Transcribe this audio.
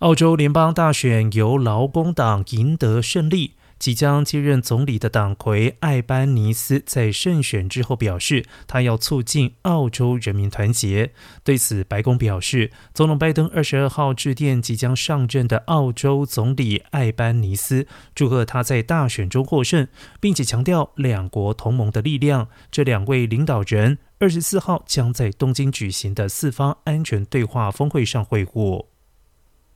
澳洲联邦大选由劳工党赢得胜利。即将接任总理的党魁艾班尼斯在胜选之后表示，他要促进澳洲人民团结。对此，白宫表示，总统拜登二十二号致电即将上任的澳洲总理艾班尼斯，祝贺他在大选中获胜，并且强调两国同盟的力量。这两位领导人二十四号将在东京举行的四方安全对话峰会上会晤。